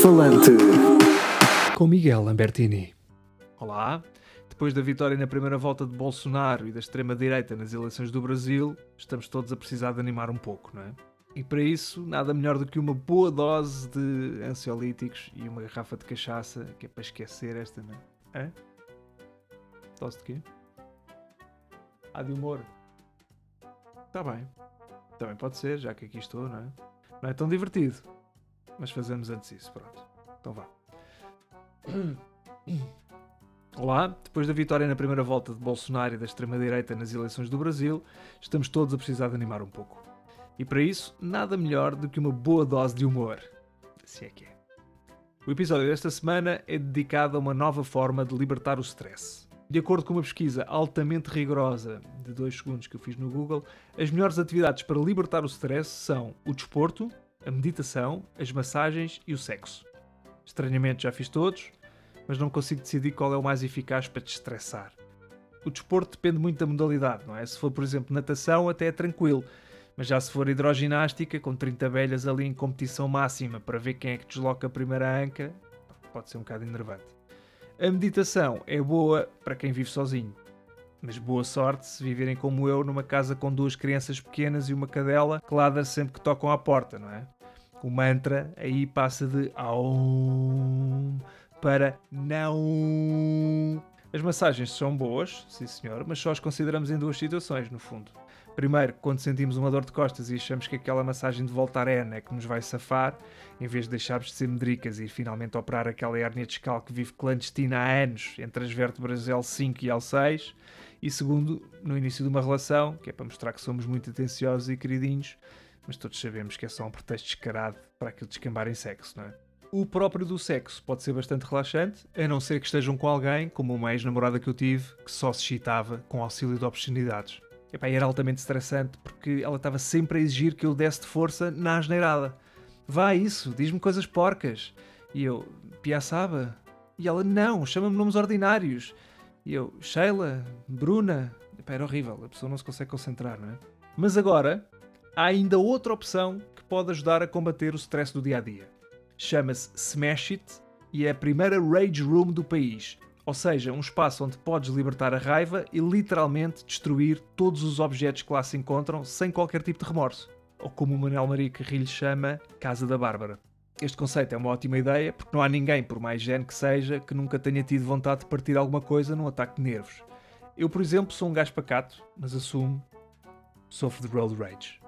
Alto-falante. Com Miguel Lambertini. Olá. Depois da vitória na primeira volta de Bolsonaro e da extrema-direita nas eleições do Brasil, estamos todos a precisar de animar um pouco, não é? E para isso, nada melhor do que uma boa dose de ansiolíticos e uma garrafa de cachaça, que é para esquecer esta, não é? Hã? Dose de quê? Ah, de humor. Está bem. Também pode ser, já que aqui estou, não é? Não é tão divertido. Mas fazemos antes isso, pronto. Então vá. Olá, depois da vitória na primeira volta de Bolsonaro e da extrema-direita nas eleições do Brasil, estamos todos a precisar de animar um pouco. E para isso, nada melhor do que uma boa dose de humor. Se é que é. O episódio desta semana é dedicado a uma nova forma de libertar o stress. De acordo com uma pesquisa altamente rigorosa de 2 segundos que eu fiz no Google, as melhores atividades para libertar o stress são o desporto, a meditação, as massagens e o sexo. Estranhamente já fiz todos, mas não consigo decidir qual é o mais eficaz para te estressar. O desporto depende muito da modalidade, não é? Se for, por exemplo, natação, até é tranquilo, mas já se for hidroginástica, com 30 abelhas ali em competição máxima para ver quem é que desloca a primeira anca, pode ser um bocado enervante. A meditação é boa para quem vive sozinho. Mas boa sorte se viverem como eu numa casa com duas crianças pequenas e uma cadela que ladra sempre que tocam à porta, não é? O mantra aí passa de Aum para não. As massagens são boas, sim senhor, mas só as consideramos em duas situações, no fundo. Primeiro, quando sentimos uma dor de costas e achamos que aquela massagem de volta arena é que nos vai safar, em vez de deixarmos de ser medricas e finalmente operar aquela hérnia discal que vive clandestina há anos entre as vértebras L5 e L6. E segundo, no início de uma relação, que é para mostrar que somos muito atenciosos e queridinhos, mas todos sabemos que é só um pretexto descarado para aquilo descambar em sexo, não é? O próprio do sexo pode ser bastante relaxante, a não ser que estejam com alguém, como uma ex-namorada que eu tive, que só se excitava com auxílio de obscenidades. Epá, era altamente estressante porque ela estava sempre a exigir que eu desse de força na asneirada. Vá isso, diz-me coisas porcas. E eu, piaçaba. E ela, não, chama-me nomes ordinários. E eu, Sheila, Bruna. Epá, era horrível, a pessoa não se consegue concentrar, não é? Mas agora, há ainda outra opção que pode ajudar a combater o stress do dia a dia. Chama-se Smash It e é a primeira Rage Room do país. Ou seja, um espaço onde podes libertar a raiva e literalmente destruir todos os objetos que lá se encontram sem qualquer tipo de remorso. Ou como o Manuel Maria Carrilho chama, Casa da Bárbara. Este conceito é uma ótima ideia porque não há ninguém, por mais gene que seja, que nunca tenha tido vontade de partir alguma coisa num ataque de nervos. Eu, por exemplo, sou um gajo pacato, mas assumo, sofro de road rage.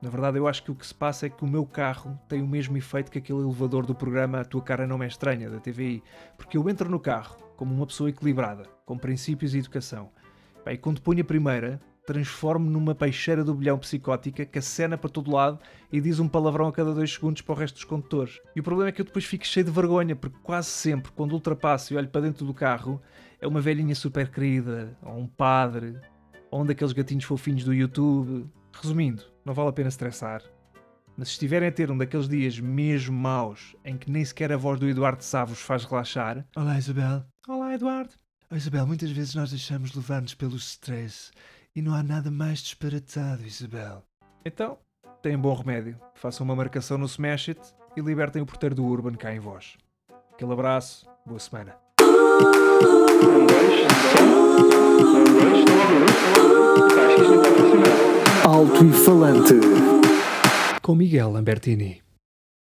Na verdade, eu acho que o que se passa é que o meu carro tem o mesmo efeito que aquele elevador do programa A Tua Cara Não É Estranha, da TVI. Porque eu entro no carro como uma pessoa equilibrada, com princípios e educação. E quando ponho a primeira, transformo-me numa peixeira do bilhão psicótica que acena para todo lado e diz um palavrão a cada dois segundos para o resto dos condutores. E o problema é que eu depois fico cheio de vergonha, porque quase sempre, quando ultrapasso e olho para dentro do carro, é uma velhinha super querida, ou um padre, ou um daqueles gatinhos fofinhos do YouTube. Resumindo, não vale a pena estressar. Mas se estiverem a ter um daqueles dias mesmo maus em que nem sequer a voz do Eduardo Sá vos faz relaxar. Olá, Isabel. Olá, Eduardo. Oh, Isabel, muitas vezes nós deixamos levar-nos pelo stress e não há nada mais disparatado, Isabel. Então, têm bom remédio. Façam uma marcação no Smash It e libertem o porteiro do Urban cá em vós. Aquele abraço, boa semana. Alto e falante. Com Miguel Lambertini.